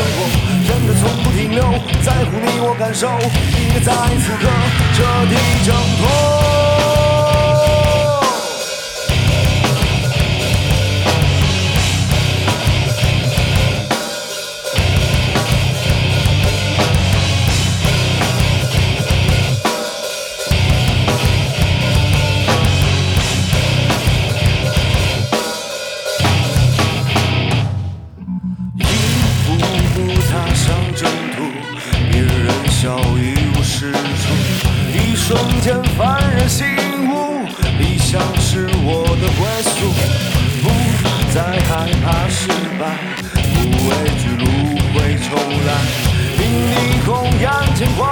生活，真的从不停留，在乎你我感受，你在此刻彻底挣脱。笑一无是处。一瞬间幡然醒悟，理想是我的归宿。不再害怕失败，不畏惧路会重来。迎霓虹眼前光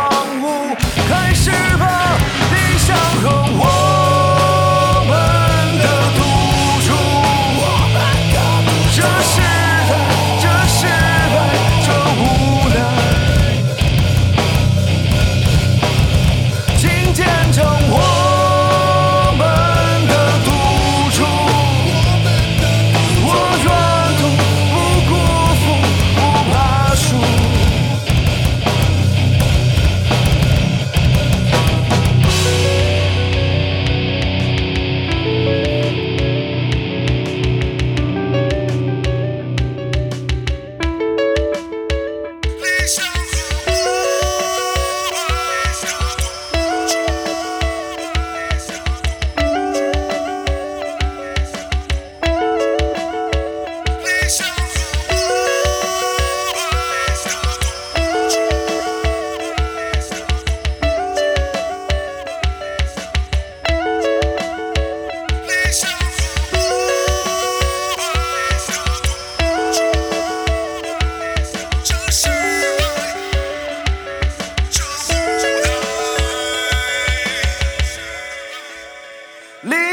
理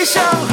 无奈。理想和